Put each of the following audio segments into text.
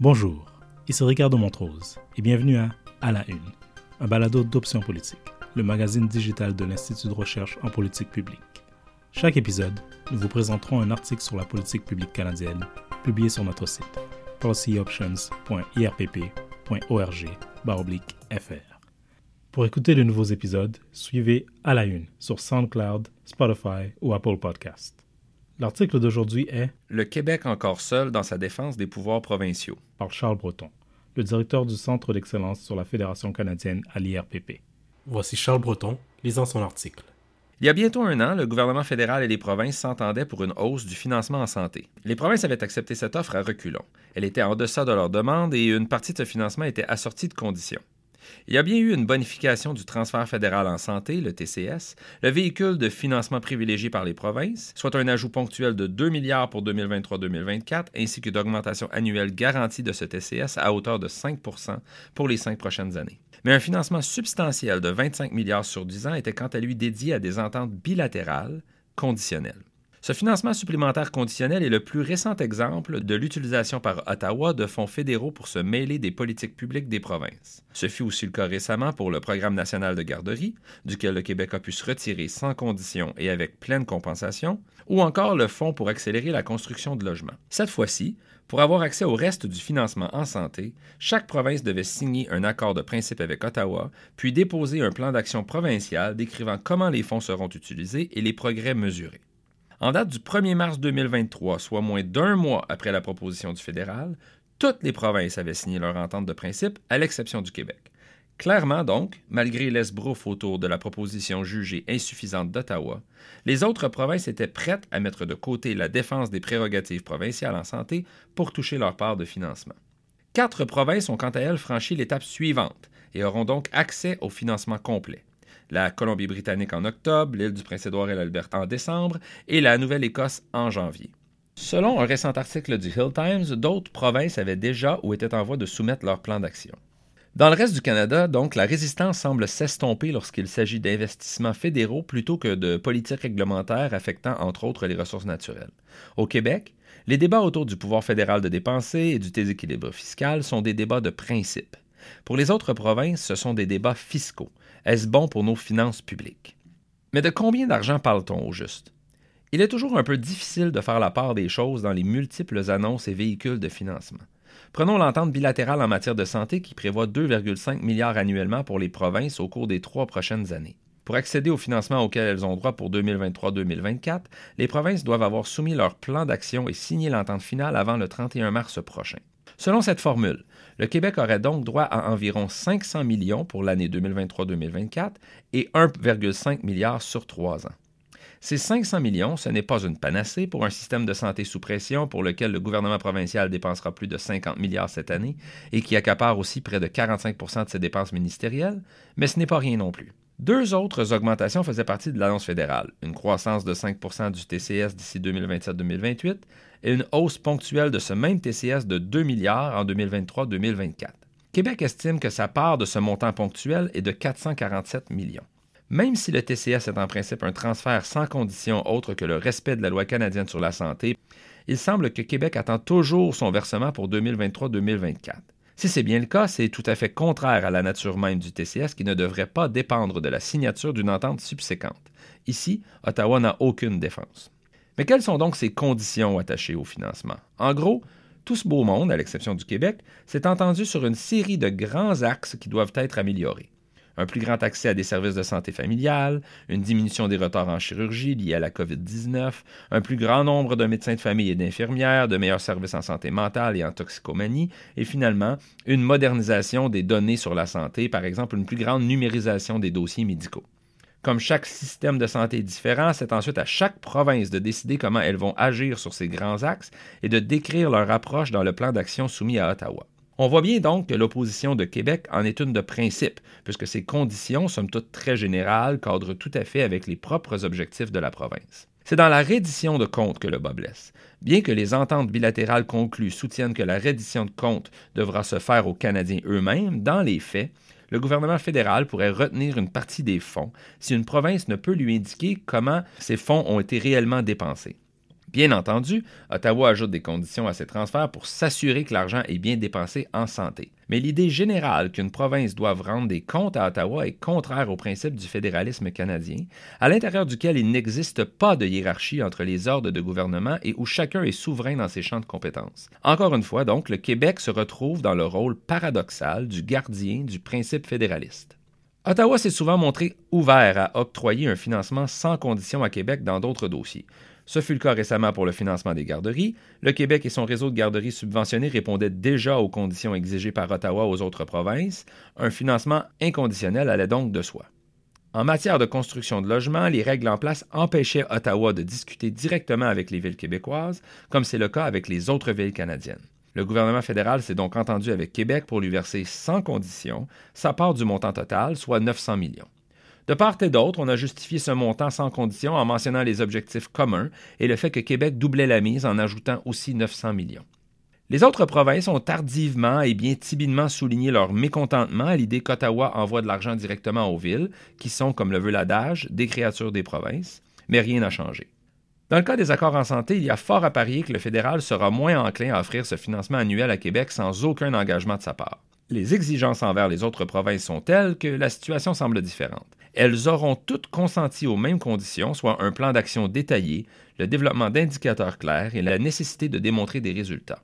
Bonjour, ici Ricardo Montrose et bienvenue à À la Une, un balado d'options politiques, le magazine digital de l'Institut de recherche en politique publique. Chaque épisode, nous vous présenterons un article sur la politique publique canadienne publié sur notre site policyoptions.irpp.org/fr. Pour écouter de nouveaux épisodes, suivez À la Une sur SoundCloud, Spotify ou Apple Podcast. L'article d'aujourd'hui est Le Québec encore seul dans sa défense des pouvoirs provinciaux par Charles Breton, le directeur du Centre d'excellence sur la Fédération canadienne à l'IRPP. Voici Charles Breton lisant son article. Il y a bientôt un an, le gouvernement fédéral et les provinces s'entendaient pour une hausse du financement en santé. Les provinces avaient accepté cette offre à reculons. Elle était en deçà de leur demande et une partie de ce financement était assortie de conditions. Il y a bien eu une bonification du transfert fédéral en santé, le TCS, le véhicule de financement privilégié par les provinces, soit un ajout ponctuel de 2 milliards pour 2023-2024, ainsi qu'une augmentation annuelle garantie de ce TCS à hauteur de 5% pour les cinq prochaines années. Mais un financement substantiel de 25 milliards sur 10 ans était quant à lui dédié à des ententes bilatérales conditionnelles. Ce financement supplémentaire conditionnel est le plus récent exemple de l'utilisation par Ottawa de fonds fédéraux pour se mêler des politiques publiques des provinces. Ce fut aussi le cas récemment pour le Programme national de garderie, duquel le Québec a pu se retirer sans condition et avec pleine compensation, ou encore le Fonds pour accélérer la construction de logements. Cette fois-ci, pour avoir accès au reste du financement en santé, chaque province devait signer un accord de principe avec Ottawa, puis déposer un plan d'action provincial décrivant comment les fonds seront utilisés et les progrès mesurés. En date du 1er mars 2023, soit moins d'un mois après la proposition du fédéral, toutes les provinces avaient signé leur entente de principe, à l'exception du Québec. Clairement, donc, malgré l'esbrouf autour de la proposition jugée insuffisante d'Ottawa, les autres provinces étaient prêtes à mettre de côté la défense des prérogatives provinciales en santé pour toucher leur part de financement. Quatre provinces ont quant à elles franchi l'étape suivante et auront donc accès au financement complet la Colombie-Britannique en octobre, l'île du Prince-Édouard et l'Alberta en décembre, et la Nouvelle-Écosse en janvier. Selon un récent article du Hill Times, d'autres provinces avaient déjà ou étaient en voie de soumettre leur plan d'action. Dans le reste du Canada, donc, la résistance semble s'estomper lorsqu'il s'agit d'investissements fédéraux plutôt que de politiques réglementaires affectant entre autres les ressources naturelles. Au Québec, les débats autour du pouvoir fédéral de dépenser et du déséquilibre fiscal sont des débats de principe. Pour les autres provinces, ce sont des débats fiscaux. Est-ce bon pour nos finances publiques? Mais de combien d'argent parle-t-on au juste? Il est toujours un peu difficile de faire la part des choses dans les multiples annonces et véhicules de financement. Prenons l'entente bilatérale en matière de santé qui prévoit 2,5 milliards annuellement pour les provinces au cours des trois prochaines années. Pour accéder au financement auquel elles ont droit pour 2023-2024, les provinces doivent avoir soumis leur plan d'action et signé l'entente finale avant le 31 mars prochain. Selon cette formule, le Québec aurait donc droit à environ 500 millions pour l'année 2023-2024 et 1,5 milliard sur trois ans. Ces 500 millions, ce n'est pas une panacée pour un système de santé sous pression pour lequel le gouvernement provincial dépensera plus de 50 milliards cette année et qui accapare aussi près de 45% de ses dépenses ministérielles, mais ce n'est pas rien non plus. Deux autres augmentations faisaient partie de l'annonce fédérale, une croissance de 5% du TCS d'ici 2027-2028 et une hausse ponctuelle de ce même TCS de 2 milliards en 2023-2024. Québec estime que sa part de ce montant ponctuel est de 447 millions. Même si le TCS est en principe un transfert sans condition autre que le respect de la loi canadienne sur la santé, il semble que Québec attend toujours son versement pour 2023-2024. Si c'est bien le cas, c'est tout à fait contraire à la nature même du TCS qui ne devrait pas dépendre de la signature d'une entente subséquente. Ici, Ottawa n'a aucune défense. Mais quelles sont donc ces conditions attachées au financement? En gros, tout ce beau monde, à l'exception du Québec, s'est entendu sur une série de grands axes qui doivent être améliorés un plus grand accès à des services de santé familiale, une diminution des retards en chirurgie liés à la COVID-19, un plus grand nombre de médecins de famille et d'infirmières, de meilleurs services en santé mentale et en toxicomanie, et finalement, une modernisation des données sur la santé, par exemple une plus grande numérisation des dossiers médicaux. Comme chaque système de santé est différent, c'est ensuite à chaque province de décider comment elles vont agir sur ces grands axes et de décrire leur approche dans le plan d'action soumis à Ottawa. On voit bien donc que l'opposition de Québec en est une de principe, puisque ces conditions, somme toute très générales, cadrent tout à fait avec les propres objectifs de la province. C'est dans la reddition de comptes que le bas blesse. Bien que les ententes bilatérales conclues soutiennent que la reddition de comptes devra se faire aux Canadiens eux-mêmes, dans les faits, le gouvernement fédéral pourrait retenir une partie des fonds si une province ne peut lui indiquer comment ces fonds ont été réellement dépensés. Bien entendu, Ottawa ajoute des conditions à ces transferts pour s'assurer que l'argent est bien dépensé en santé. Mais l'idée générale qu'une province doive rendre des comptes à Ottawa est contraire au principe du fédéralisme canadien, à l'intérieur duquel il n'existe pas de hiérarchie entre les ordres de gouvernement et où chacun est souverain dans ses champs de compétences. Encore une fois, donc, le Québec se retrouve dans le rôle paradoxal du gardien du principe fédéraliste. Ottawa s'est souvent montré ouvert à octroyer un financement sans condition à Québec dans d'autres dossiers. Ce fut le cas récemment pour le financement des garderies. Le Québec et son réseau de garderies subventionnées répondaient déjà aux conditions exigées par Ottawa aux autres provinces. Un financement inconditionnel allait donc de soi. En matière de construction de logements, les règles en place empêchaient Ottawa de discuter directement avec les villes québécoises, comme c'est le cas avec les autres villes canadiennes. Le gouvernement fédéral s'est donc entendu avec Québec pour lui verser sans condition sa part du montant total, soit 900 millions. De part et d'autre, on a justifié ce montant sans condition en mentionnant les objectifs communs et le fait que Québec doublait la mise en ajoutant aussi 900 millions. Les autres provinces ont tardivement et bien timidement souligné leur mécontentement à l'idée qu'Ottawa envoie de l'argent directement aux villes, qui sont, comme le veut l'adage, des créatures des provinces, mais rien n'a changé. Dans le cas des accords en santé, il y a fort à parier que le fédéral sera moins enclin à offrir ce financement annuel à Québec sans aucun engagement de sa part. Les exigences envers les autres provinces sont telles que la situation semble différente elles auront toutes consenti aux mêmes conditions, soit un plan d'action détaillé, le développement d'indicateurs clairs et la nécessité de démontrer des résultats.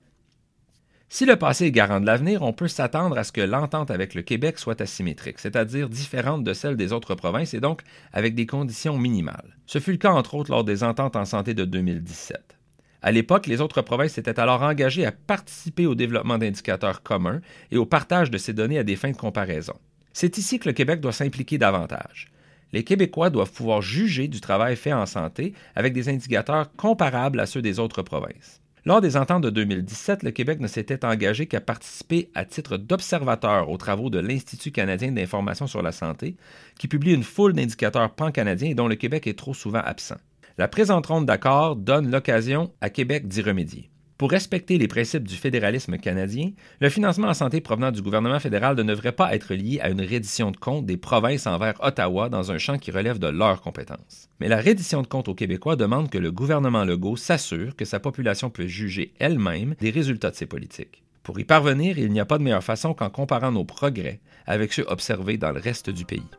Si le passé est garant de l'avenir, on peut s'attendre à ce que l'entente avec le Québec soit asymétrique, c'est-à-dire différente de celle des autres provinces et donc avec des conditions minimales. Ce fut le cas entre autres lors des ententes en santé de 2017. À l'époque, les autres provinces étaient alors engagées à participer au développement d'indicateurs communs et au partage de ces données à des fins de comparaison. C'est ici que le Québec doit s'impliquer davantage. Les Québécois doivent pouvoir juger du travail fait en santé avec des indicateurs comparables à ceux des autres provinces. Lors des ententes de 2017, le Québec ne s'était engagé qu'à participer à titre d'observateur aux travaux de l'Institut canadien d'information sur la santé, qui publie une foule d'indicateurs pan-canadiens dont le Québec est trop souvent absent. La présente ronde d'accord donne l'occasion à Québec d'y remédier. Pour respecter les principes du fédéralisme canadien, le financement en santé provenant du gouvernement fédéral ne devrait pas être lié à une reddition de comptes des provinces envers Ottawa dans un champ qui relève de leurs compétences. Mais la reddition de comptes aux Québécois demande que le gouvernement Legault s'assure que sa population peut juger elle-même des résultats de ses politiques. Pour y parvenir, il n'y a pas de meilleure façon qu'en comparant nos progrès avec ceux observés dans le reste du pays.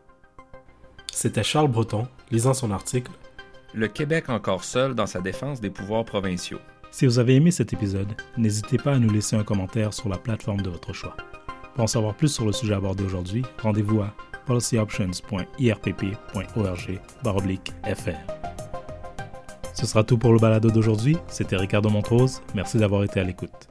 C'était Charles Breton, lisant son article Le Québec encore seul dans sa défense des pouvoirs provinciaux. Si vous avez aimé cet épisode, n'hésitez pas à nous laisser un commentaire sur la plateforme de votre choix. Pour en savoir plus sur le sujet abordé aujourd'hui, rendez-vous à policyoptions.irpp.org/fr. Ce sera tout pour le balado d'aujourd'hui. C'était Ricardo Montrose. Merci d'avoir été à l'écoute.